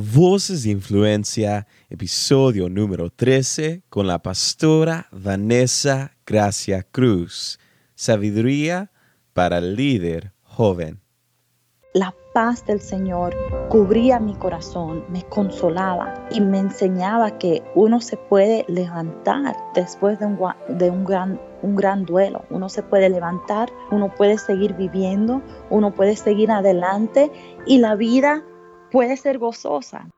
Voces de Influencia, episodio número 13, con la pastora Vanessa Gracia Cruz. Sabiduría para el líder joven. La paz del Señor cubría mi corazón, me consolaba y me enseñaba que uno se puede levantar después de un, de un gran un gran duelo. Uno se puede levantar, uno puede seguir viviendo, uno puede seguir adelante y la vida puede ser gozosa.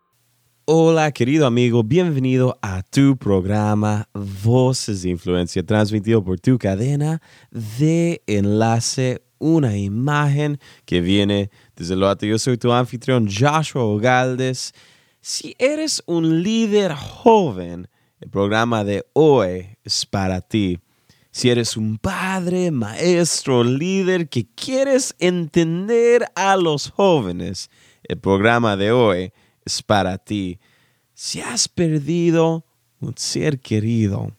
Hola querido amigo, bienvenido a tu programa Voces de Influencia, transmitido por tu cadena de enlace, una imagen que viene desde lo alto. Yo soy tu anfitrión Joshua Ogaldes. Si eres un líder joven, el programa de hoy es para ti. Si eres un padre, maestro, líder que quieres entender a los jóvenes, el programa de hoy es para ti. Si has perdido un ser querido,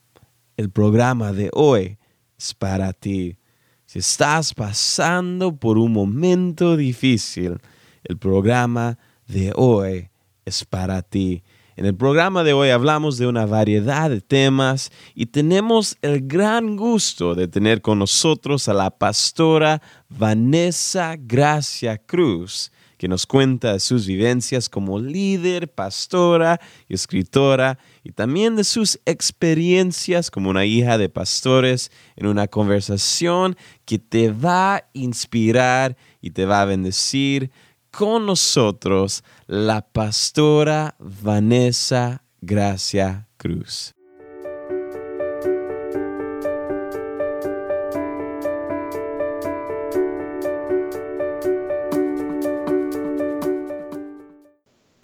el programa de hoy es para ti. Si estás pasando por un momento difícil, el programa de hoy es para ti. En el programa de hoy hablamos de una variedad de temas y tenemos el gran gusto de tener con nosotros a la pastora Vanessa Gracia Cruz, que nos cuenta de sus vivencias como líder, pastora y escritora, y también de sus experiencias como una hija de pastores en una conversación que te va a inspirar y te va a bendecir con nosotros la pastora Vanessa Gracia Cruz.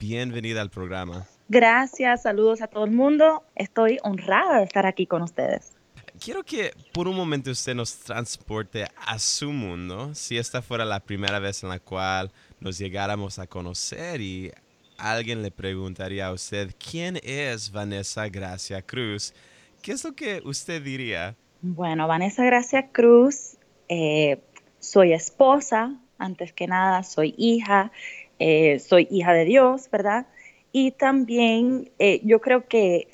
Bienvenida al programa. Gracias, saludos a todo el mundo. Estoy honrada de estar aquí con ustedes. Quiero que por un momento usted nos transporte a su mundo, si esta fuera la primera vez en la cual nos llegáramos a conocer y alguien le preguntaría a usted, ¿quién es Vanessa Gracia Cruz? ¿Qué es lo que usted diría? Bueno, Vanessa Gracia Cruz, eh, soy esposa, antes que nada, soy hija, eh, soy hija de Dios, ¿verdad? Y también eh, yo creo que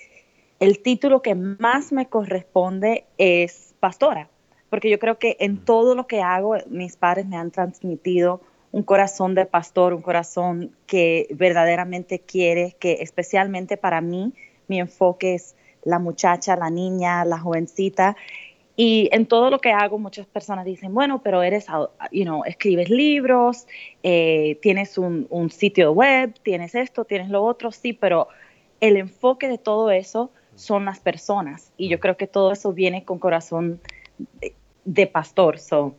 el título que más me corresponde es pastora, porque yo creo que en mm. todo lo que hago, mis padres me han transmitido un corazón de pastor, un corazón que verdaderamente quiere, que especialmente para mí mi enfoque es la muchacha, la niña, la jovencita. Y en todo lo que hago, muchas personas dicen, bueno, pero eres, you know, escribes libros, eh, tienes un, un, sitio web, tienes esto, tienes lo otro, sí, pero el enfoque de todo eso son las personas. Y yo creo que todo eso viene con corazón de, pastor. So,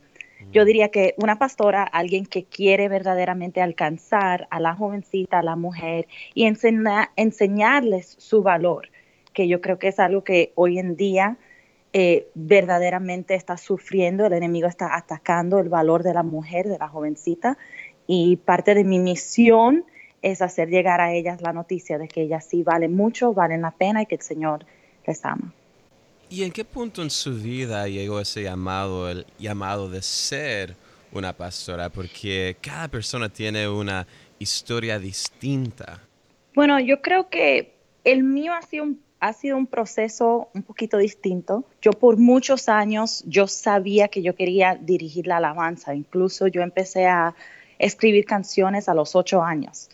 yo diría que una pastora, alguien que quiere verdaderamente alcanzar a la jovencita, a la mujer y enseñarles su valor, que yo creo que es algo que hoy en día eh, verdaderamente está sufriendo, el enemigo está atacando el valor de la mujer, de la jovencita, y parte de mi misión es hacer llegar a ellas la noticia de que ellas sí valen mucho, valen la pena y que el Señor les ama. ¿Y en qué punto en su vida llegó ese llamado, el llamado de ser una pastora? Porque cada persona tiene una historia distinta. Bueno, yo creo que el mío ha sido un, ha sido un proceso un poquito distinto. Yo por muchos años yo sabía que yo quería dirigir la alabanza. Incluso yo empecé a escribir canciones a los ocho años.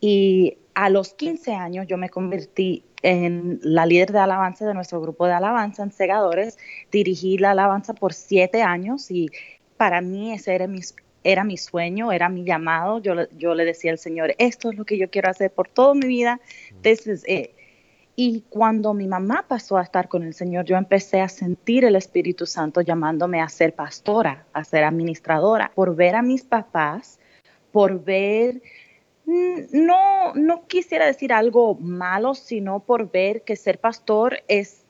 Y a los 15 años yo me convertí en la líder de alabanza de nuestro grupo de alabanza en Segadores. Dirigí la alabanza por siete años y para mí ese era mi, era mi sueño, era mi llamado. Yo, yo le decía al Señor, esto es lo que yo quiero hacer por toda mi vida. Y cuando mi mamá pasó a estar con el Señor, yo empecé a sentir el Espíritu Santo llamándome a ser pastora, a ser administradora, por ver a mis papás, por ver Mm, no, no quisiera decir algo malo, sino por ver que ser pastor es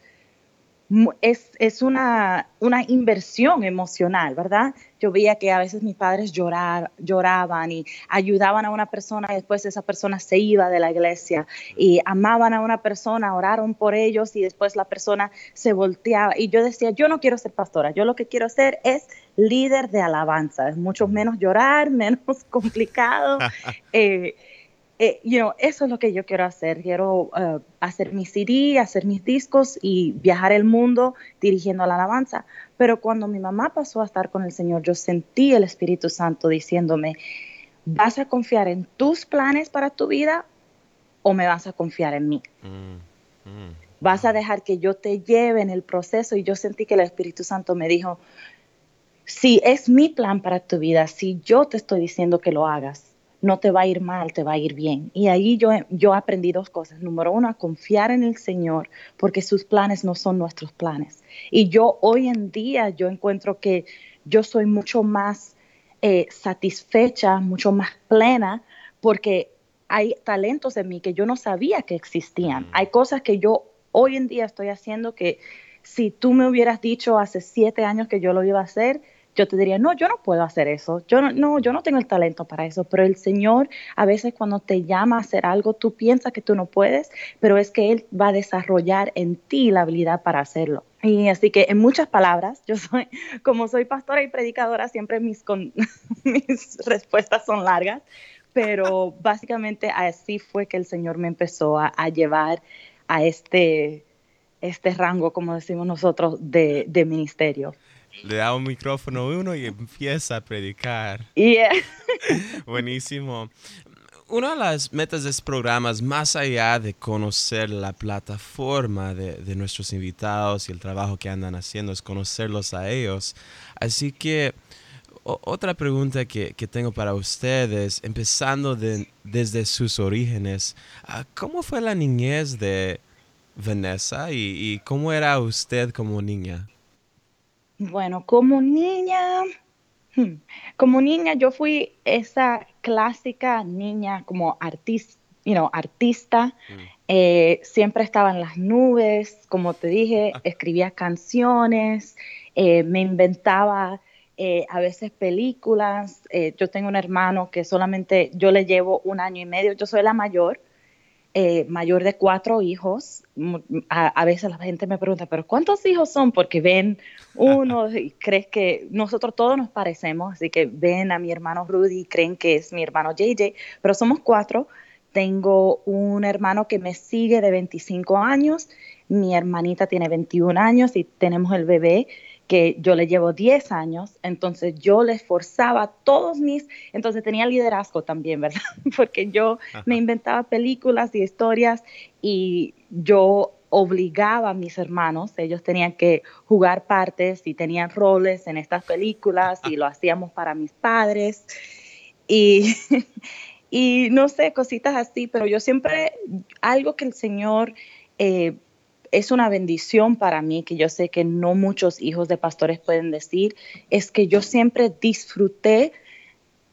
es, una, una, inversión emocional, ¿verdad? Yo veía que a veces mis padres llorar, lloraban y ayudaban a una persona y después esa persona se iba de la iglesia y amaban a una persona, oraron por ellos y después la persona se volteaba. Y yo decía, yo no quiero ser pastora, yo lo que quiero ser es líder de alabanza, es mucho menos llorar, menos complicado. Eh, eh, eso es lo que yo quiero hacer. Quiero uh, hacer mi CD, hacer mis discos y viajar el mundo dirigiendo la alabanza. Pero cuando mi mamá pasó a estar con el Señor, yo sentí el Espíritu Santo diciéndome, ¿vas a confiar en tus planes para tu vida o me vas a confiar en mí? Mm, mm. Vas a dejar que yo te lleve en el proceso y yo sentí que el Espíritu Santo me dijo, si es mi plan para tu vida, si yo te estoy diciendo que lo hagas, no te va a ir mal, te va a ir bien. Y ahí yo, yo aprendí dos cosas. Número uno, a confiar en el Señor, porque sus planes no son nuestros planes. Y yo hoy en día, yo encuentro que yo soy mucho más eh, satisfecha, mucho más plena, porque hay talentos en mí que yo no sabía que existían. Hay cosas que yo hoy en día estoy haciendo que si tú me hubieras dicho hace siete años que yo lo iba a hacer, yo te diría, no, yo no puedo hacer eso, yo no, yo no tengo el talento para eso, pero el Señor a veces cuando te llama a hacer algo, tú piensas que tú no puedes, pero es que Él va a desarrollar en ti la habilidad para hacerlo. Y así que en muchas palabras, yo soy, como soy pastora y predicadora, siempre mis, mis respuestas son largas, pero básicamente así fue que el Señor me empezó a, llevar a este, este rango, como decimos nosotros, de ministerio le da un micrófono a uno y empieza a predicar. Yeah. Buenísimo. Una de las metas de este programa es más allá de conocer la plataforma de, nuestros invitados y el trabajo que andan haciendo, es conocerlos a ellos. Así que otra pregunta que, tengo para ustedes, empezando desde sus orígenes, ah, ¿cómo fue la niñez de Vanessa y cómo era usted como niña? Bueno, como niña, hmm, como niña yo fui esa clásica niña como artista, you know, artista. Mm. Eh, siempre estaba en las nubes, como te dije, escribía canciones, eh, me inventaba eh, a veces películas. yo tengo un hermano que solamente yo le llevo un año y medio, yo soy la mayor. Eh, mayor de cuatro hijos. A, veces la gente me pregunta, ¿pero cuántos hijos son? Porque ven uno y crees que nosotros todos nos parecemos, así que ven a mi hermano Rudy y creen que es mi hermano JJ, pero somos cuatro. Tengo un hermano que me sigue de 25 años, mi hermanita tiene 21 años y tenemos el bebé que yo le llevo 10 años, entonces yo le esforzaba todos mis, entonces tenía liderazgo también, ¿verdad? Porque yo me inventaba películas y historias y yo obligaba a mis hermanos, ellos tenían que jugar partes y tenían roles en estas películas y lo hacíamos para mis padres y, y no sé, cositas así, pero yo siempre, algo que el Señor... Eh, es una bendición para mí, que yo sé que no muchos hijos de pastores pueden decir, es que yo siempre disfruté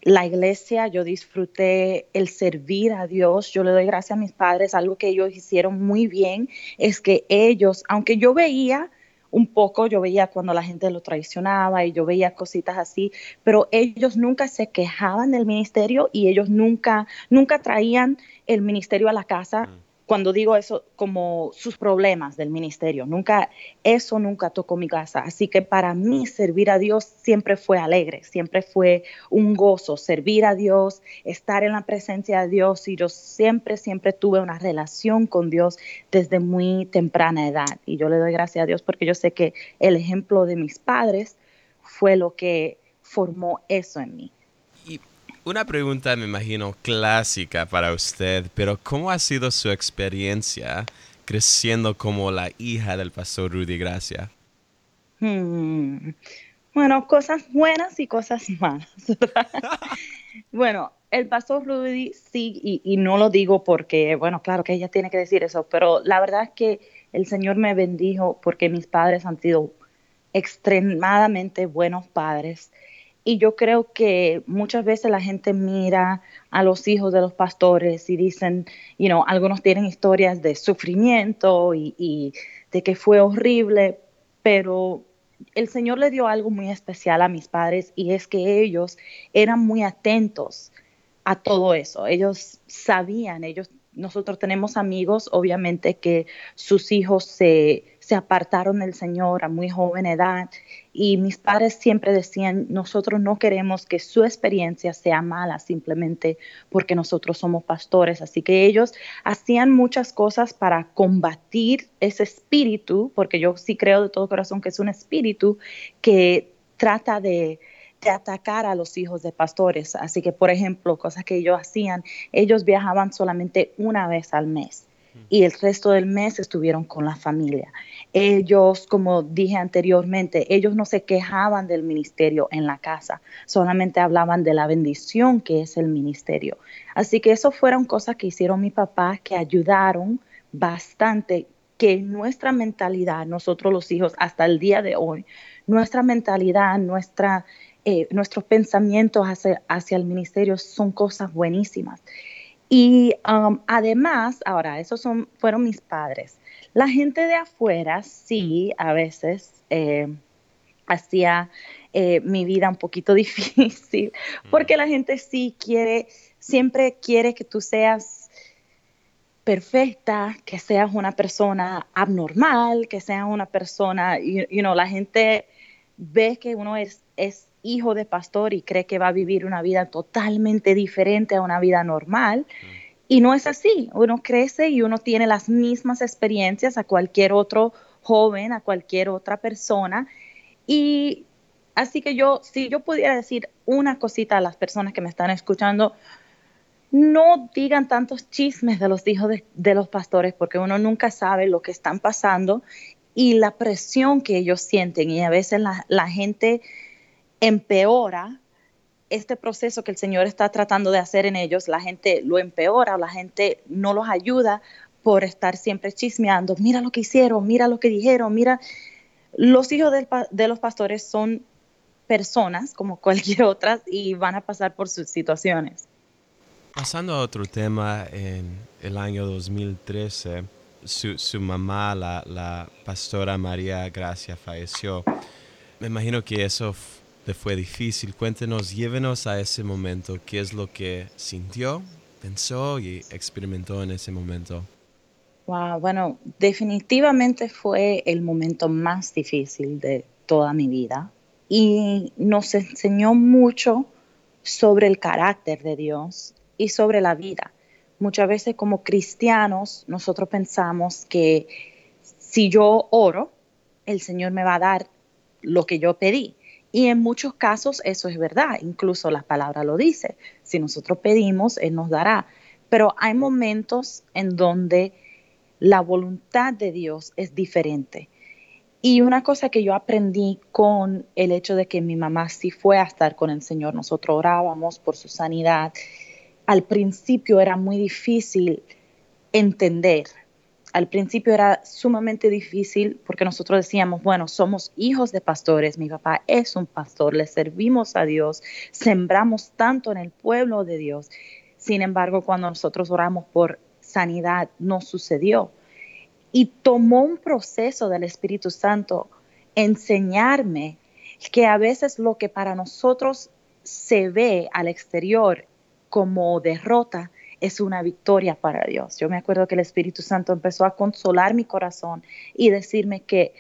la iglesia, yo disfruté el servir a Dios, yo le doy gracias a mis padres, algo que ellos hicieron muy bien, es que ellos, aunque yo veía un poco, yo veía cuando la gente lo traicionaba y yo veía cositas así, pero ellos nunca se quejaban del ministerio y ellos nunca, nunca traían el ministerio a la casa. Mm cuando digo eso, como sus problemas del ministerio. Nunca, eso nunca tocó mi casa. Así que para mí servir a Dios siempre fue alegre, siempre fue un gozo, servir a Dios, estar en la presencia de Dios. Y yo siempre, siempre tuve una relación con Dios desde muy temprana edad. Y yo le doy gracias a Dios porque yo sé que el ejemplo de mis padres fue lo que formó eso en mí. Una pregunta, me imagino, clásica para usted, pero ¿cómo ha sido su experiencia creciendo como la hija del pastor Rudy Gracia? Hmm. Bueno, cosas buenas y cosas malas. bueno, el pastor Rudy sí, y, y, no lo digo porque, bueno, claro que ella tiene que decir eso, pero la verdad es que el Señor me bendijo porque mis padres han sido extremadamente buenos padres y yo creo que muchas veces la gente mira a los hijos de los pastores y dicen, you know, algunos tienen historias de sufrimiento y, de que fue horrible, pero el Señor le dio algo muy especial a mis padres y es que ellos eran muy atentos a todo eso. Ellos sabían, ellos nosotros tenemos amigos, obviamente, que sus hijos se, se apartaron del Señor a muy joven edad y mis padres siempre decían, nosotros no queremos que su experiencia sea mala simplemente porque nosotros somos pastores. Así que ellos hacían muchas cosas para combatir ese espíritu, porque yo sí creo de todo corazón que es un espíritu que trata de, atacar a los hijos de pastores. Así que, por ejemplo, cosas que ellos hacían, ellos viajaban solamente una vez al mes y el resto del mes estuvieron con la familia. Ellos, como dije anteriormente, ellos no se quejaban del ministerio en la casa, solamente hablaban de la bendición que es el ministerio. Así que eso fueron cosas que hicieron mi papá que ayudaron bastante que nuestra mentalidad, nosotros los hijos, hasta el día de hoy, nuestra mentalidad, nuestra, eh, nuestros pensamientos hacia, hacia el ministerio son cosas buenísimas. Y um, además, ahora, esos son, fueron mis padres. La gente de afuera sí, a veces eh, hacía eh, mi vida un poquito difícil, porque la gente sí quiere, siempre quiere que tú seas perfecta, que seas una persona abnormal, que seas una persona, you, know, la gente ve que uno es, es hijo de pastor y cree que va a vivir una vida totalmente diferente a una vida normal. Y no es así. Uno crece y uno tiene las mismas experiencias a cualquier otro joven, a cualquier otra persona. Y así que yo, si yo pudiera decir una cosita a las personas que me están escuchando, no digan tantos chismes de los hijos de, los pastores porque uno nunca sabe lo que están pasando y la presión que ellos sienten y a veces la, la gente empeora este proceso que el Señor está tratando de hacer en ellos, la gente lo empeora, la gente no los ayuda por estar siempre chismeando, mira lo que hicieron, mira lo que dijeron, mira, los hijos de los pastores son personas como cualquier otra y van a pasar por sus situaciones. Pasando a otro tema, en el año 2013, su, su mamá, la, la pastora María Gracia, falleció. Me imagino que eso fue difícil. Cuéntenos, llévenos a ese momento. ¿Qué es lo que sintió, pensó y experimentó en ese momento? Wow, bueno, definitivamente fue el momento más difícil de toda mi vida y nos enseñó mucho sobre el carácter de Dios y sobre la vida. Muchas veces como cristianos nosotros pensamos que si yo oro, el Señor me va a dar lo que yo pedí. Y en muchos casos eso es verdad, incluso la palabra lo dice, si nosotros pedimos, Él nos dará. Pero hay momentos en donde la voluntad de Dios es diferente. Y una cosa que yo aprendí con el hecho de que mi mamá sí fue a estar con el Señor, nosotros orábamos por su sanidad, al principio era muy difícil entender al principio era sumamente difícil porque nosotros decíamos, bueno, somos hijos de pastores, mi papá es un pastor, le servimos a Dios, sembramos tanto en el pueblo de Dios. Sin embargo, cuando nosotros oramos por sanidad, no sucedió. Y tomó un proceso del Espíritu Santo enseñarme que a veces lo que para nosotros se ve al exterior como derrota, es una victoria para Dios. Yo me acuerdo que el Espíritu Santo empezó a consolar mi corazón y decirme que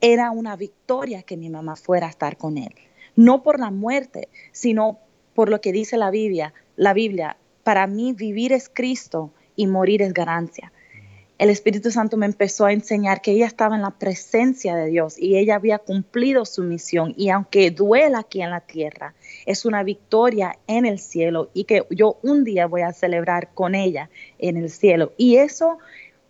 era una victoria que mi mamá fuera a estar con él. No por la muerte, sino por lo que dice la Biblia. La Biblia, para mí vivir es Cristo y morir es ganancia el Espíritu Santo me empezó a enseñar que ella estaba en la presencia de Dios y ella había cumplido su misión y aunque duela aquí en la tierra, es una victoria en el cielo y que yo un día voy a celebrar con ella en el cielo. Y eso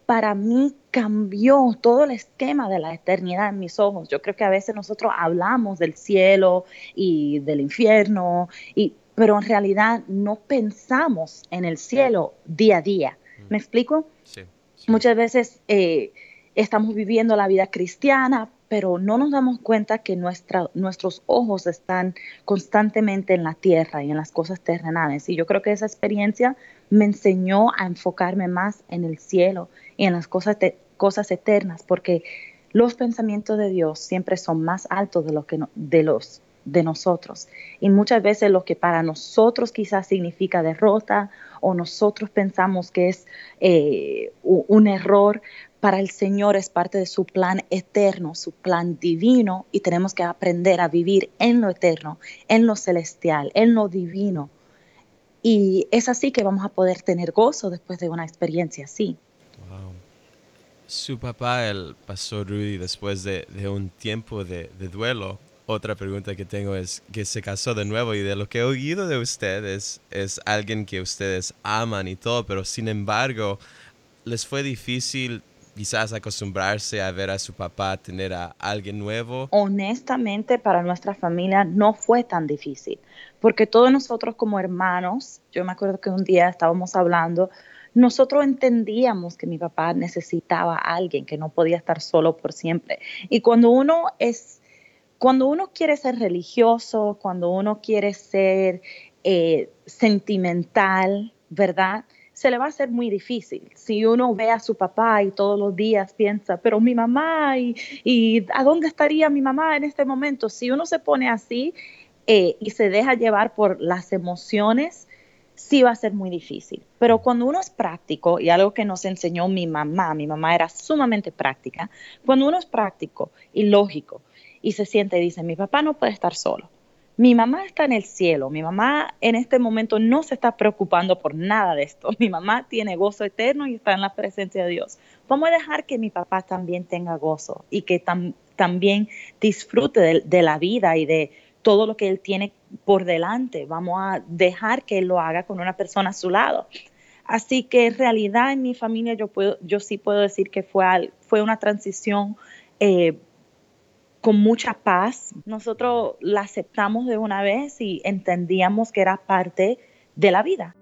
para mí cambió todo el esquema de la eternidad en mis ojos. Yo creo que a veces nosotros hablamos del cielo y del infierno, y, pero en realidad no pensamos en el cielo día a día. ¿Me explico? Muchas veces eh, estamos viviendo la vida cristiana, pero no nos damos cuenta que nuestros ojos están constantemente en la tierra y en las cosas terrenales. Y yo creo que esa experiencia me enseñó a enfocarme más en el cielo y en las cosas, cosas eternas, porque los pensamientos de Dios siempre son más altos de, lo que de los de nosotros. Y muchas veces lo que para nosotros quizás significa derrota o nosotros pensamos que es eh, un error, para el Señor es parte de su plan eterno, su plan divino, y tenemos que aprender a vivir en lo eterno, en lo celestial, en lo divino. Y es así que vamos a poder tener gozo después de una experiencia así. Su papá, el pastor Rudy, después de, un tiempo de, duelo, otra pregunta que tengo es que se casó de nuevo y de lo que he oído de ustedes es alguien que ustedes aman y todo, pero sin embargo, les fue difícil quizás acostumbrarse a ver a su papá tener a alguien nuevo? Honestamente, para nuestra familia no fue tan difícil, porque todos nosotros como hermanos, yo me acuerdo que un día estábamos hablando, nosotros entendíamos que mi papá necesitaba a alguien, que no podía estar solo por siempre. Y cuando uno es, cuando uno quiere ser religioso, cuando uno quiere ser eh, sentimental, ¿verdad? se le va a hacer muy difícil. Si uno ve a su papá y todos los días piensa, pero mi mamá, y, ¿a dónde estaría mi mamá en este momento? Si uno se pone así eh, y se deja llevar por las emociones, sí va a ser muy difícil. Pero cuando uno es práctico, y algo que nos enseñó mi mamá, mi mamá era sumamente práctica, cuando uno es práctico y lógico y se siente y dice, mi papá no puede estar solo, mi mamá está en el cielo, mi mamá en este momento no se está preocupando por nada de esto, mi mamá tiene gozo eterno y está en la presencia de Dios. Vamos a dejar que mi papá también tenga gozo y que también disfrute de, la vida y de todo lo que él tiene por delante. Vamos a dejar que él lo haga con una persona a su lado. Así que en realidad en mi familia yo, puedo, yo sí puedo decir que fue, fue una transición eh, con mucha paz. Nosotros la aceptamos de una vez y entendíamos que era parte de la vida.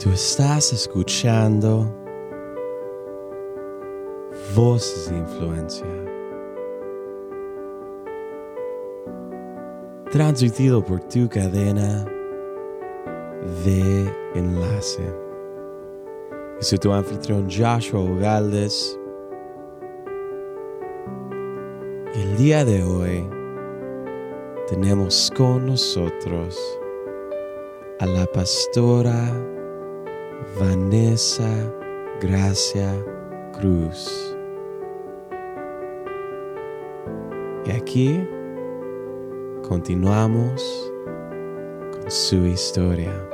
Tú estás escuchando voces de influencia. Transmitido por tu cadena de enlace. Soy tu anfitrión Joshua Ugaldes. El día de hoy tenemos con nosotros a la pastora Vanessa Gracia Cruz. Y aquí continuamos con su historia.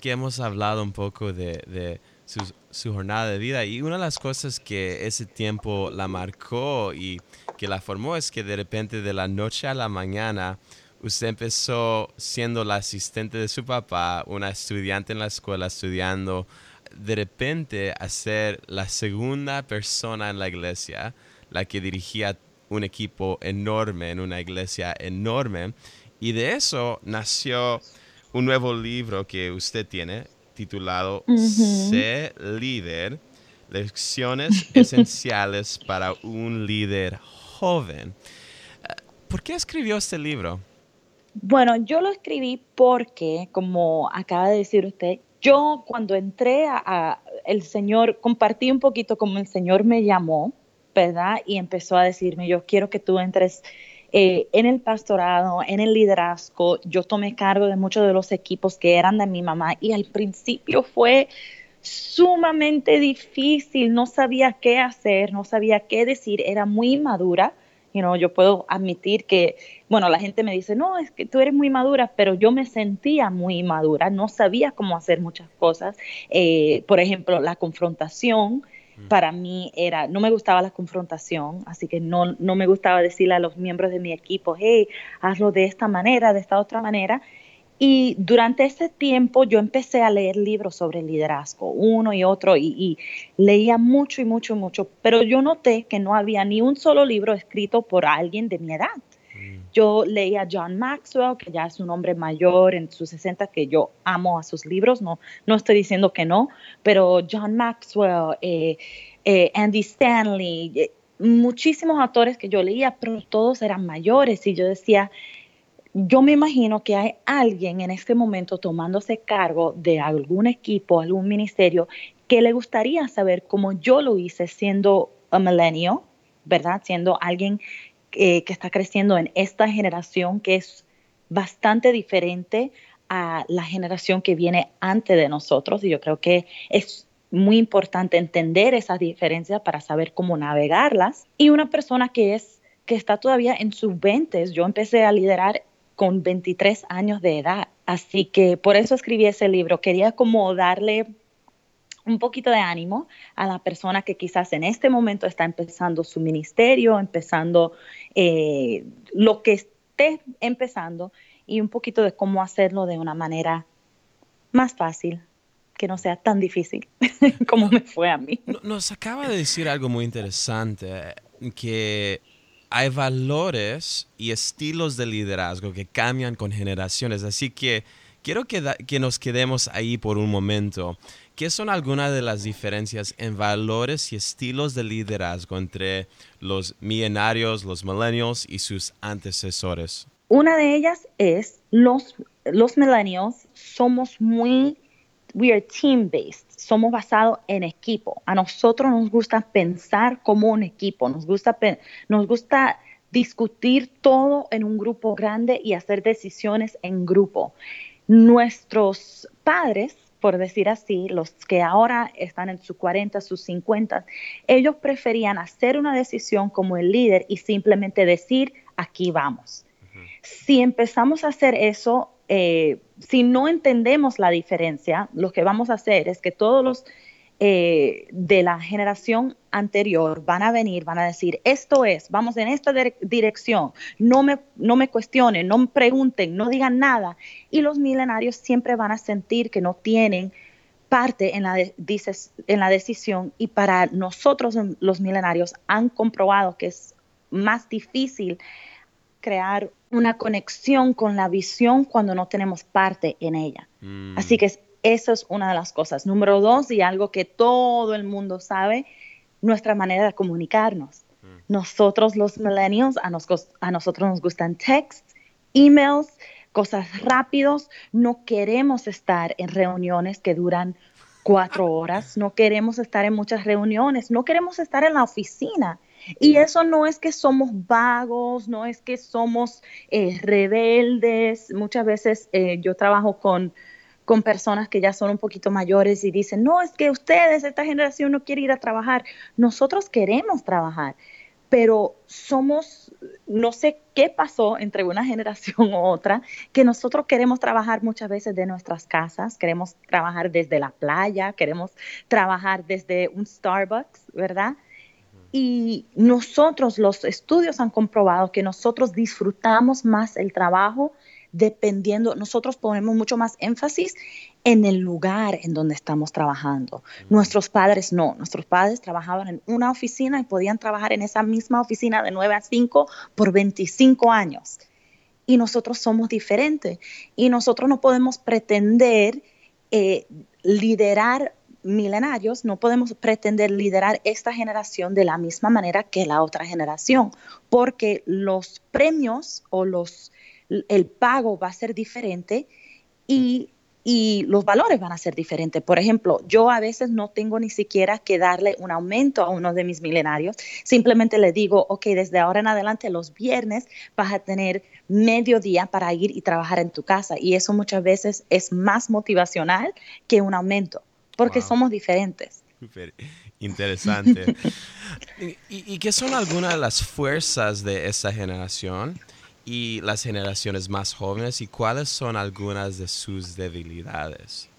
Que hemos hablado un poco de, su, jornada de vida. Y una de las cosas que ese tiempo la marcó y que la formó es que de repente de la noche a la mañana usted empezó siendo la asistente de su papá, una estudiante en la escuela estudiando, de repente a ser la segunda persona en la iglesia, la que dirigía un equipo enorme en una iglesia enorme. Y de eso nació un nuevo libro que usted tiene titulado Sé líder, lecciones esenciales para un líder joven. Eh, ¿Por qué escribió este libro? Bueno, yo lo escribí porque, como acaba de decir usted, yo cuando entré a, el Señor, compartí un poquito como el Señor me llamó, ¿verdad? Y empezó a decirme, yo quiero que tú entres eh, en el pastorado, en el liderazgo, yo tomé cargo de muchos de los equipos que eran de mi mamá y al principio fue sumamente difícil, no sabía qué hacer, no sabía qué decir, era muy madura. You know, yo puedo admitir que, bueno, la gente me dice, no, es que tú eres muy madura, pero yo me sentía muy madura, no sabía cómo hacer muchas cosas. Eh, por ejemplo, la confrontación, para mí era, no me gustaba la confrontación, así que no, no me gustaba decirle a los miembros de mi equipo, hey, hazlo de esta manera, de esta otra manera. Y durante ese tiempo yo empecé a leer libros sobre liderazgo, uno y otro, y, leía mucho y mucho y mucho, pero yo noté que no había ni un solo libro escrito por alguien de mi edad. Yo leía a John Maxwell, que ya es un hombre mayor en sus 60, que yo amo a sus libros, no, no estoy diciendo que no, pero John Maxwell, eh, eh, Andy Stanley, eh, muchísimos autores que yo leía, pero todos eran mayores y yo decía, yo me imagino que hay alguien en este momento tomándose cargo de algún equipo, algún ministerio, que le gustaría saber cómo yo lo hice siendo un millennial, ¿verdad? Siendo alguien que está creciendo en esta generación que es bastante diferente a la generación que viene antes de nosotros. Y yo creo que es muy importante entender esas diferencias para saber cómo navegarlas. Y una persona que es que está todavía en sus 20, yo empecé a liderar con 23 años de edad. Así que por eso escribí ese libro. Quería como darle un poquito de ánimo a la persona que quizás en este momento está empezando su ministerio, empezando eh, lo que esté empezando y un poquito de cómo hacerlo de una manera más fácil, que no sea tan difícil como me fue a mí. Nos acaba de decir algo muy interesante, que hay valores y estilos de liderazgo que cambian con generaciones, así que quiero que, que nos quedemos ahí por un momento. ¿Qué son algunas de las diferencias en valores y estilos de liderazgo entre los millenarios, los millennials y sus antecesores? Una de ellas es los, los millennials somos muy we are team based, somos basados en equipo. A nosotros nos gusta pensar como un equipo, nos gusta, nos gusta discutir todo en un grupo grande y hacer decisiones en grupo. Nuestros padres, por decir así, los que ahora están en sus 40, sus 50, ellos preferían hacer una decisión como el líder y simplemente decir, aquí vamos. Si empezamos a hacer eso, eh, si no entendemos la diferencia, lo que vamos a hacer es que todos los eh, de la generación anterior van a venir, van a decir, esto es, vamos en esta dirección, no me, no me cuestionen, no me pregunten, no digan nada. Y los milenarios siempre van a sentir que no tienen parte en la, en la decisión y para nosotros los milenarios han comprobado que es más difícil crear una conexión con la visión cuando no tenemos parte en ella. Mm. Así que eso es una de las cosas. Número dos, y algo que todo el mundo sabe, nuestra manera de comunicarnos. Mm. Nosotros los millennials, a, a nosotros nos gustan texts, emails, cosas rápidos. No queremos estar en reuniones que duran cuatro horas, no queremos estar en muchas reuniones, no queremos estar en la oficina. Y eso no es que somos vagos, no es que somos eh, rebeldes. Muchas veces eh, yo trabajo con, con personas que ya son un poquito mayores y dicen, no, es que ustedes, esta generación no quiere ir a trabajar. Nosotros queremos trabajar, pero somos, no sé qué pasó entre una generación u otra, que nosotros queremos trabajar muchas veces de nuestras casas, queremos trabajar desde la playa, queremos trabajar desde un Starbucks, ¿verdad? Y nosotros, los estudios han comprobado que nosotros disfrutamos más el trabajo dependiendo, nosotros ponemos mucho más énfasis en el lugar en donde estamos trabajando. Nuestros padres no, nuestros padres trabajaban en una oficina y podían trabajar en esa misma oficina de 9 a 5 por 25 años. Y nosotros somos diferentes y nosotros no podemos pretender eh, liderar milenarios no podemos pretender liderar esta generación de la misma manera que la otra generación, porque los premios o los, el pago va a ser diferente y, y los valores van a ser diferentes. Por ejemplo, yo a veces no tengo ni siquiera que darle un aumento a uno de mis milenarios, simplemente le digo, ok, desde ahora en adelante los viernes vas a tener medio día para ir y trabajar en tu casa y eso muchas veces es más motivacional que un aumento porque somos diferentes. interesante. ¿Y, qué son algunas de las fuerzas de esa generación y las generaciones más jóvenes y cuáles son algunas de sus debilidades?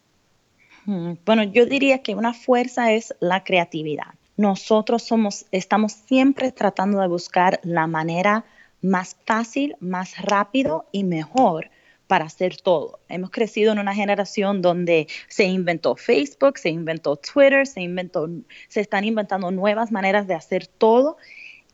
Hmm, bueno, yo diría que una fuerza es la creatividad. Nosotros somos, estamos siempre tratando de buscar la manera más fácil, más rápido y mejor para hacer todo. Hemos crecido en una generación donde se inventó Facebook, se inventó Twitter, se inventó, se están inventando nuevas maneras de hacer todo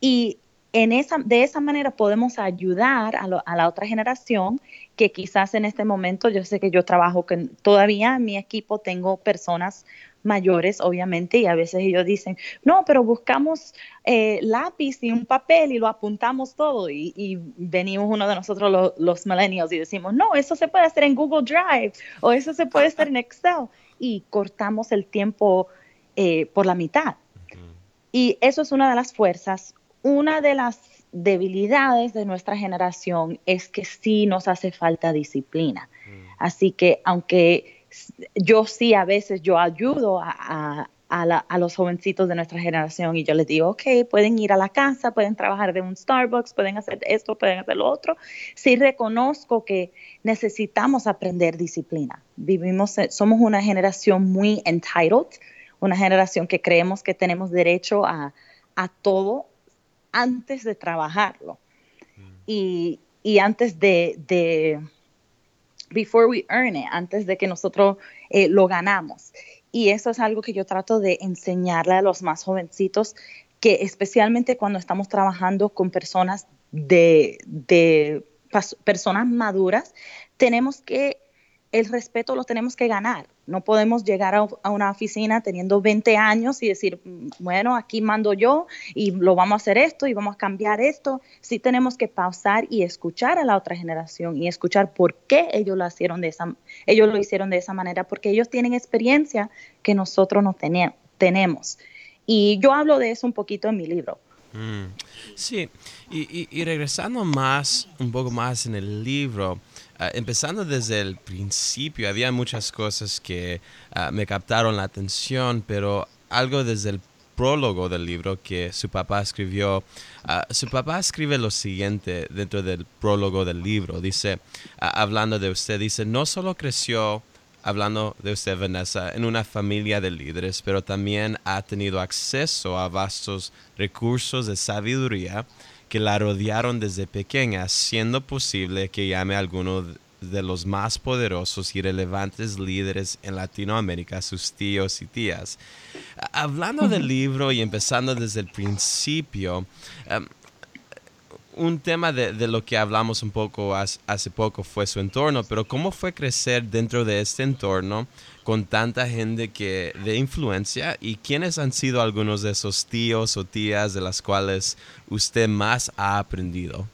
y en esa, de esa manera podemos ayudar a, a, la otra generación que quizás en este momento, yo sé que yo trabajo con, todavía en mi equipo tengo personas mayores, obviamente, y a veces ellos dicen, no, pero buscamos eh, lápiz y un papel y lo apuntamos todo. Y, venimos uno de nosotros, los millennials, y decimos, no, eso se puede hacer en Google Drive o eso se puede hacer en Excel. Y cortamos el tiempo eh, por la mitad. Y eso es una de las fuerzas. Una de las debilidades de nuestra generación es que sí nos hace falta disciplina. Así que aunque yo sí a veces yo ayudo a, los jovencitos de nuestra generación y yo les digo, ok, pueden ir a la casa, pueden trabajar de un Starbucks, pueden hacer esto, pueden hacer lo otro. Sí reconozco que necesitamos aprender disciplina. Vivimos, eh, somos una generación muy entitled, una generación que creemos que tenemos derecho a, todo antes de trabajarlo. Mm. Y, antes de before we earn it, antes de que nosotros eh, lo ganamos. Y eso es algo que yo trato de enseñarle a los más jovencitos, que especialmente cuando estamos trabajando con personas de, de personas maduras, tenemos que el respeto lo tenemos que ganar. No podemos llegar a, una oficina teniendo 20 años y decir, bueno, aquí mando yo y lo vamos a hacer esto y vamos a cambiar esto. Sí tenemos que pausar y escuchar a la otra generación y escuchar por qué ellos lo hicieron de esa, ellos lo hicieron de esa manera, porque ellos tienen experiencia que nosotros no tenemos. Y yo hablo de eso un poquito en mi libro. Mm. sí, y regresando más, un poco más en el libro, Ah, empezando desde el principio, había muchas cosas que ah, me captaron la atención, pero algo desde el prólogo del libro que su papá escribió. Ah, su papá escribe lo siguiente dentro del prólogo del libro. Dice, hablando de usted, dice, no solo creció, hablando de usted, Vanessa, en una familia de líderes, pero también ha tenido acceso a vastos recursos de sabiduría que la rodearon desde pequeña, siendo posible que llame a alguno de los más poderosos y relevantes líderes en Latinoamérica, sus tíos y tías. Hablando del libro y empezando desde el principio, em, un tema de, lo que hablamos un poco hace poco fue su entorno, pero ¿cómo fue crecer dentro de este entorno con tanta gente que de influencia y quiénes han sido algunos de esos tíos o tías de las cuales usted más ha aprendido?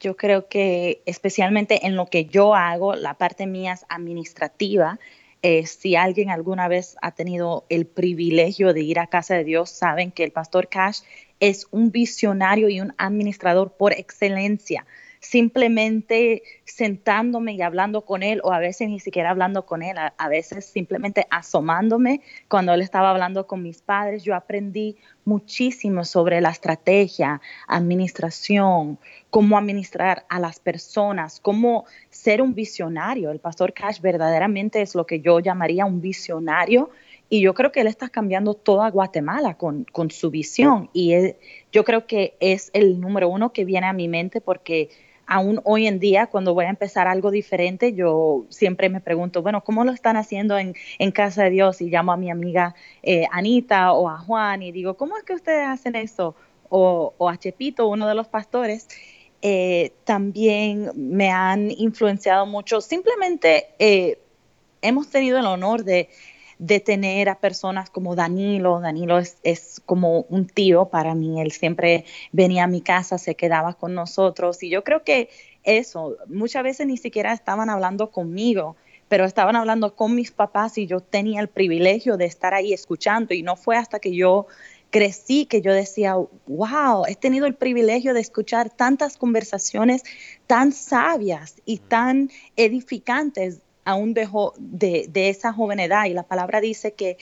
Yo creo que especialmente en lo que yo hago, la parte mía es administrativa. Eh, si alguien alguna vez ha tenido el privilegio de ir a casa de Dios, saben que el pastor Cash es un visionario y un administrador por excelencia. Simplemente sentándome y hablando con él, o a veces ni siquiera hablando con él, a, veces simplemente asomándome cuando él estaba hablando con mis padres, yo aprendí muchísimo sobre la estrategia, administración, cómo administrar a las personas, cómo ser un visionario. El pastor Cash verdaderamente es lo que yo llamaría un visionario y yo creo que él está cambiando toda Guatemala con, con su visión. Y yo creo que es el número uno que viene a mi mente porque aún hoy en día, cuando voy a empezar algo diferente, yo siempre me pregunto, bueno, ¿cómo lo están haciendo en, en Casa de Dios? Y llamo a mi amiga eh, Anita o a Juan y digo, ¿cómo es que ustedes hacen eso? O, a Chepito, uno de los pastores. Eh, también me han influenciado mucho. Simplemente eh, hemos tenido el honor de de tener a personas como Danilo. Danilo es, como un tío para mí. Él siempre venía a mi casa, se quedaba con nosotros. Y yo creo que eso, muchas veces ni siquiera estaban hablando conmigo, pero estaban hablando con mis papás y yo tenía el privilegio de estar ahí escuchando. Y no fue hasta que yo crecí que yo decía, wow, he tenido el privilegio de escuchar tantas conversaciones tan sabias y tan edificantes aún dejó de, esa joven edad. Y la palabra dice que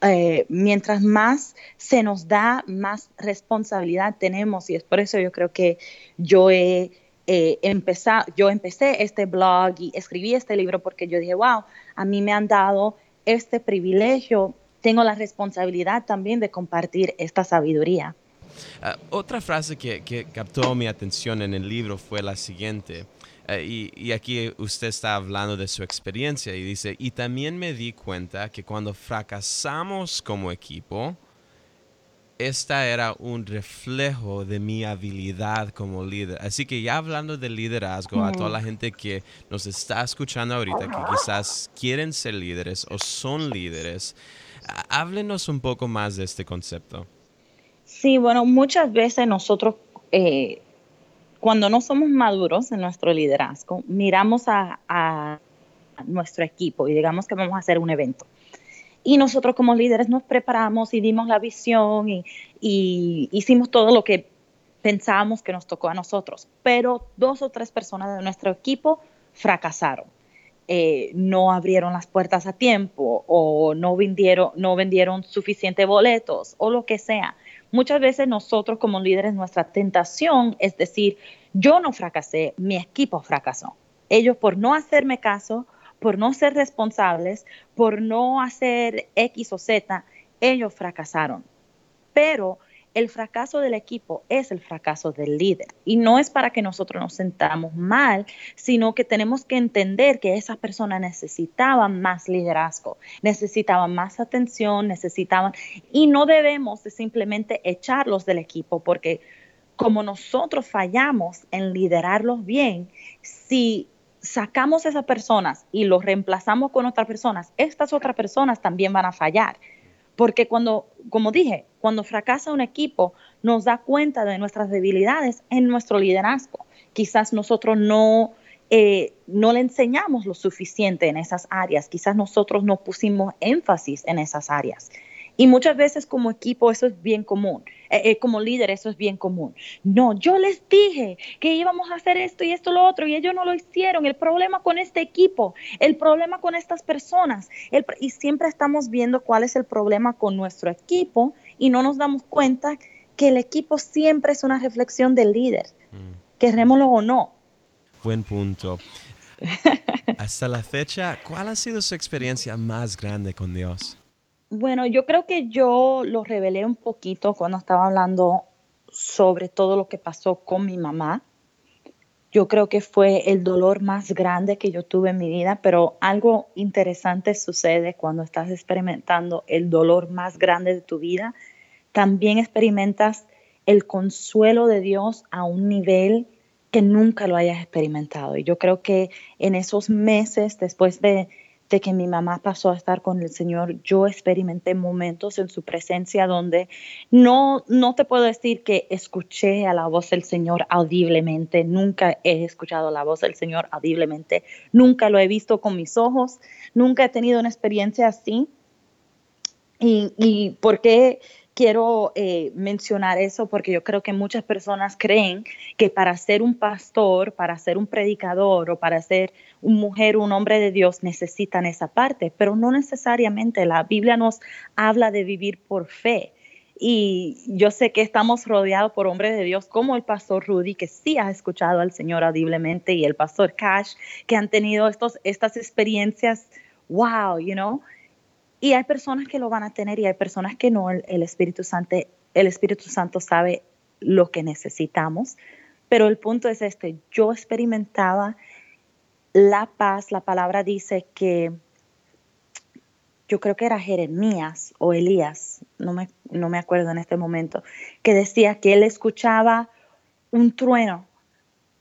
eh, mientras más se nos da, más responsabilidad tenemos. Y es por eso yo creo que yo he eh, empezado, yo empecé este blog y escribí este libro porque yo dije, wow, a mí me han dado este privilegio, tengo la responsabilidad también de compartir esta sabiduría. Ah, otra frase que captó mi atención en el libro fue la siguiente. Eh, y, aquí usted está hablando de su experiencia y dice, y también me di cuenta que cuando fracasamos como equipo, esta era un reflejo de mi habilidad como líder. Así que ya hablando de liderazgo, a toda la gente que nos está escuchando ahorita, que quizás quieren ser líderes o son líderes, háblenos un poco más de este concepto. Sí, bueno, muchas veces nosotros, eh, cuando no somos maduros en nuestro liderazgo, miramos a, nuestro equipo y digamos que vamos a hacer un evento. Y nosotros como líderes nos preparamos y dimos la visión y, hicimos todo lo que pensábamos que nos tocó a nosotros, pero dos o tres personas de nuestro equipo fracasaron. Eh, no abrieron las puertas a tiempo o no vendieron, no vendieron suficientes boletos o lo que sea. Muchas veces nosotros como líderes, nuestra tentación es decir, yo no fracasé, mi equipo fracasó. Ellos por no hacerme caso, por no ser responsables, por no hacer X o Z, ellos fracasaron. Pero el fracaso del equipo es el fracaso del líder. Y no es para que nosotros nos sentamos mal, sino que tenemos que entender que esa persona necesitaba más liderazgo, necesitaban más atención, necesitaban, y no debemos de simplemente echarlos del equipo, porque como nosotros fallamos en liderarlos bien, si sacamos a esas personas y los reemplazamos con otras personas, estas otras personas también van a fallar. Porque cuando, como dije, cuando fracasa un equipo, nos da cuenta de nuestras debilidades en nuestro liderazgo. Quizás nosotros no, eh, no le enseñamos lo suficiente en esas áreas, quizás nosotros no pusimos énfasis en esas áreas. Y muchas veces como equipo eso es bien común, eh, eh, como líder eso es bien común. No, yo les dije que íbamos a hacer esto y esto lo otro y ellos no lo hicieron. El problema con este equipo, el problema con estas personas, y siempre estamos viendo cuál es el problema con nuestro equipo y no nos damos cuenta que el equipo siempre es una reflexión del líder, mm. querrémoslo o no. Buen punto. Hasta la fecha, ¿cuál ha sido su experiencia más grande con Dios? Bueno, yo creo que yo lo revelé un poquito cuando estaba hablando sobre todo lo que pasó con mi mamá. Yo creo que fue el dolor más grande que yo tuve en mi vida, pero algo interesante sucede cuando estás experimentando el dolor más grande de tu vida. También experimentas el consuelo de Dios a un nivel que nunca lo hayas experimentado. Y yo creo que en esos meses después de de que mi mamá pasó a estar con el Señor, yo experimenté momentos en su presencia donde no, no te puedo decir que escuché a la voz del Señor audiblemente, nunca he escuchado la voz del Señor audiblemente, nunca lo he visto con mis ojos, nunca he tenido una experiencia así. ¿Y, y por qué quiero eh, mencionar eso porque yo creo que muchas personas creen que para ser un pastor, para ser un predicador o para ser una mujer, un hombre de Dios necesitan esa parte, pero no necesariamente. La Biblia nos habla de vivir por fe. Y yo sé que estamos rodeados por hombres de Dios como el pastor Rudy, que sí ha escuchado al Señor audiblemente, y el pastor Cash, que han tenido estos, estas experiencias, wow, you know, y hay personas que lo van a tener y hay personas que no. El, Espíritu Santo, el Espíritu Santo sabe lo que necesitamos. Pero el punto es este, yo experimentaba la paz, la palabra dice que yo creo que era Jeremías o Elías, no me, no me acuerdo en este momento, que decía que él escuchaba un trueno,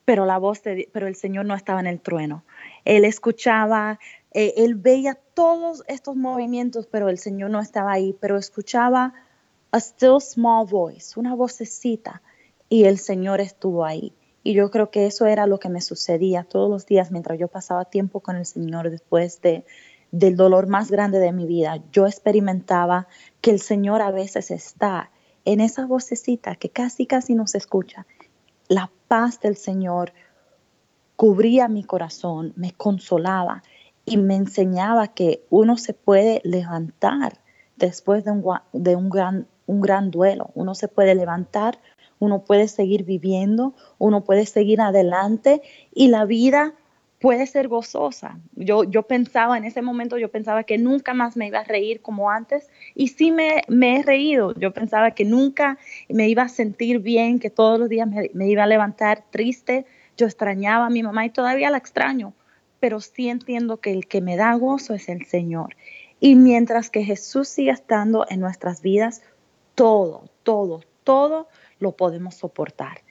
pero la voz de, pero el Señor no estaba en el trueno. Él escuchaba eh, él veía todos estos movimientos, pero el Señor no estaba ahí, pero escuchaba a still small voice, una vocecita, y el Señor estuvo ahí. Y yo creo que eso era lo que me sucedía todos los días mientras yo pasaba tiempo con el Señor después de, del dolor más grande de mi vida. Yo experimentaba que el Señor a veces está en esa vocecita que casi, casi no se escucha. La paz del Señor cubría mi corazón, me consolaba y me enseñaba que uno se puede levantar después de un, de un, gran, un gran duelo. Uno se puede levantar, uno puede seguir viviendo, uno puede seguir adelante y la vida puede ser gozosa. Yo, yo pensaba en ese momento, yo pensaba que nunca más me iba a reír como antes y sí me, me he reído. Yo pensaba que nunca me iba a sentir bien, que todos los días me, me iba a levantar triste, yo extrañaba a mi mamá y todavía la extraño, pero sí entiendo que el que me da gozo es el Señor. Y mientras que Jesús siga estando en nuestras vidas, todo, todo, todo lo podemos soportar.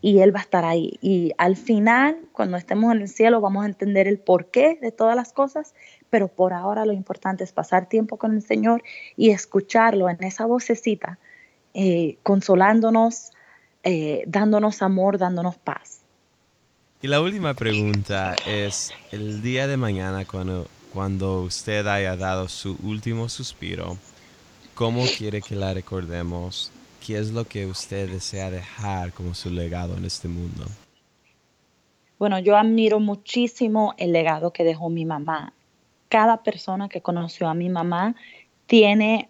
Y Él va a estar ahí. Y al final, cuando estemos en el cielo, vamos a entender el porqué de todas las cosas, pero por ahora lo importante es pasar tiempo con el Señor y escucharlo en esa vocecita, eh, consolándonos, eh, dándonos amor, dándonos paz. Y la última pregunta es, el día de mañana, cuando, cuando usted haya dado su último suspiro, ¿cómo quiere que la recordemos? ¿Qué es lo que usted desea dejar como su legado en este mundo? Bueno, yo admiro muchísimo el legado que dejó mi mamá. Cada persona que conoció a mi mamá tiene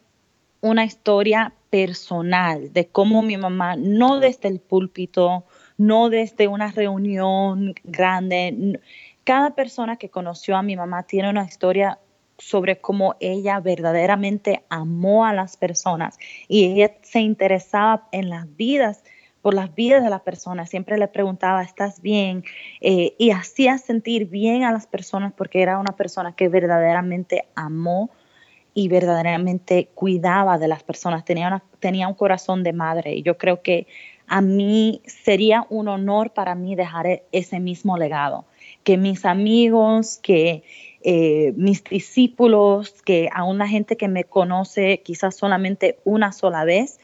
una historia personal de cómo mi mamá, no desde el púlpito, no desde una reunión grande, cada persona que conoció a mi mamá tiene una historia sobre cómo ella verdaderamente amó a las personas y ella se interesaba en las vidas, por las vidas de las personas. Siempre le preguntaba, ¿estás bien? Eh, y hacía sentir bien a las personas porque era una persona que verdaderamente amó y verdaderamente cuidaba de las personas. Tenía, tenía un corazón de madre y yo creo que a mí sería un honor para mí dejar e, ese mismo legado, que mis amigos, que eh, mis discípulos, que aún la gente que me conoce quizás solamente una sola vez,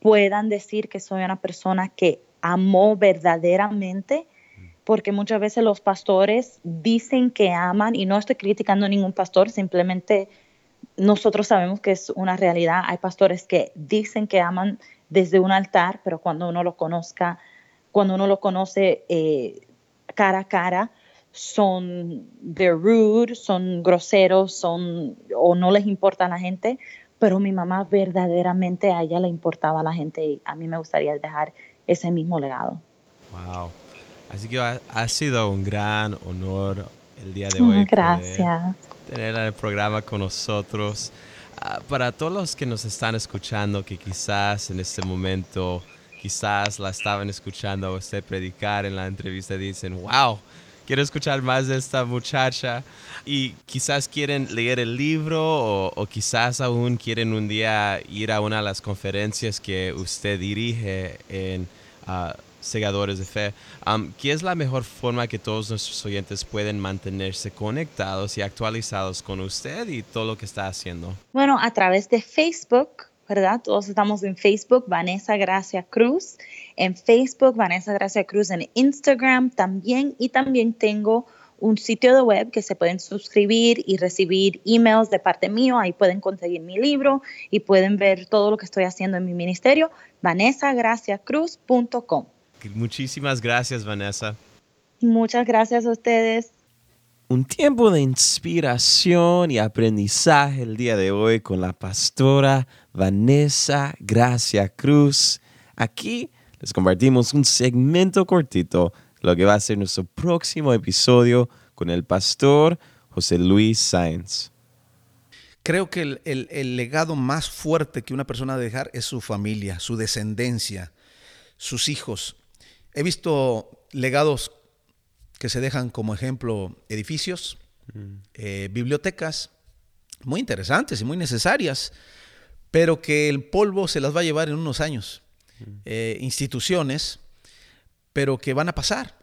puedan decir que soy una persona que amó verdaderamente, porque muchas veces los pastores dicen que aman, y no estoy criticando a ningún pastor, simplemente nosotros sabemos que es una realidad. Hay pastores que dicen que aman desde un altar, pero cuando uno lo conozca, cuando uno lo conoce eh, cara a cara, son de rude, son groseros, son o no les importa a la gente, pero mi mamá verdaderamente a ella le importaba a la gente y a mí me gustaría dejar ese mismo legado. Wow. Así que ha, sido un gran honor el día de hoy. Gracias. Tener el programa con nosotros. Para todos los que nos están escuchando, que quizás en este momento, quizás la estaban escuchando a usted predicar en la entrevista, dicen, wow, quiero escuchar más de esta muchacha y quizás quieren leer el libro o, quizás aún quieren un día ir a una de las conferencias que usted dirige en uh, Segadores de Fe. Um, ¿Qué es la mejor forma que todos nuestros oyentes pueden mantenerse conectados y actualizados con usted y todo lo que está haciendo? Bueno, a través de Facebook ¿verdad? Todos estamos en Facebook, Vanessa Gracia Cruz, en Facebook, Vanessa Gracia Cruz, en Instagram también, y también tengo un sitio de web que se pueden suscribir y recibir emails de parte mío. Ahí pueden conseguir mi libro y pueden ver todo lo que estoy haciendo en mi ministerio, vanessagraciacruz.com. Muchísimas gracias, Vanessa. Muchas gracias a ustedes un tiempo de inspiración y aprendizaje el día de hoy con la pastora Vanessa Gracia Cruz. Aquí les compartimos un segmento cortito, lo que va a ser nuestro próximo episodio con el pastor José Luis Sáenz. Creo que el, el legado más fuerte que una persona debe dejar es su familia, su descendencia, sus hijos. He visto legados que se dejan como ejemplo edificios, eh, bibliotecas, muy interesantes y muy necesarias, pero que el polvo se las va a llevar en unos años. Eh, instituciones, pero que van a pasar.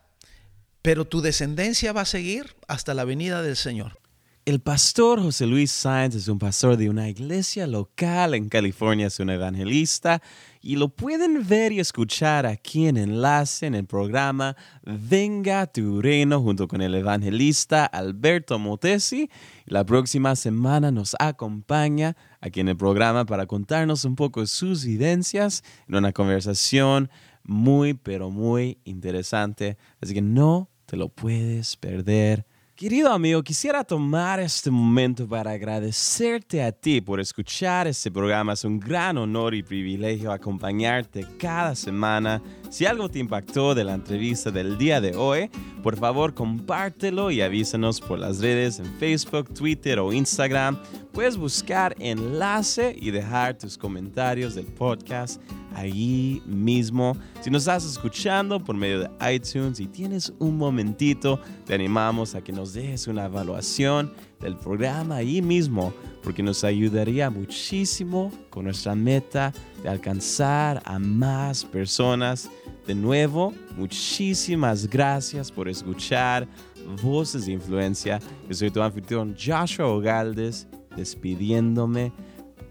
Pero tu descendencia va a seguir hasta la venida del Señor. El pastor José Luis Sáenz es un pastor de una iglesia local en California, es un evangelista y lo pueden ver y escuchar aquí en Enlace en el programa Venga tu reino junto con el evangelista Alberto Motesi. La próxima semana nos acompaña aquí en el programa para contarnos un poco sus vivencias en una conversación muy pero muy interesante. Así que no te lo puedes perder. Querido amigo, quisiera tomar este momento para agradecerte a ti por escuchar este programa. Es un gran honor y privilegio acompañarte cada semana. Si algo te impactó de la entrevista del día de hoy, por favor compártelo y avísanos por las redes en Facebook, Twitter o Instagram. Puedes buscar enlace y dejar tus comentarios del podcast allí mismo. Si nos estás escuchando por medio de iTunes y tienes un momentito, te animamos a que nos dejes una evaluación del programa allí mismo, porque nos ayudaría muchísimo con nuestra meta de alcanzar a más personas. De nuevo, muchísimas gracias por escuchar Voces de Influencia. Yo soy tu anfitrión Joshua Ogaldes, despidiéndome.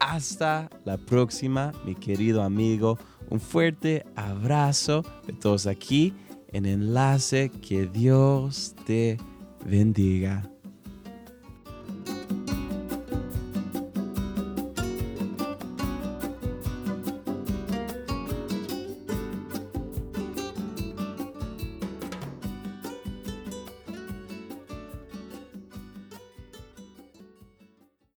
Hasta la próxima, mi querido amigo. Un fuerte abrazo de todos aquí en Enlace. Que Dios te bendiga.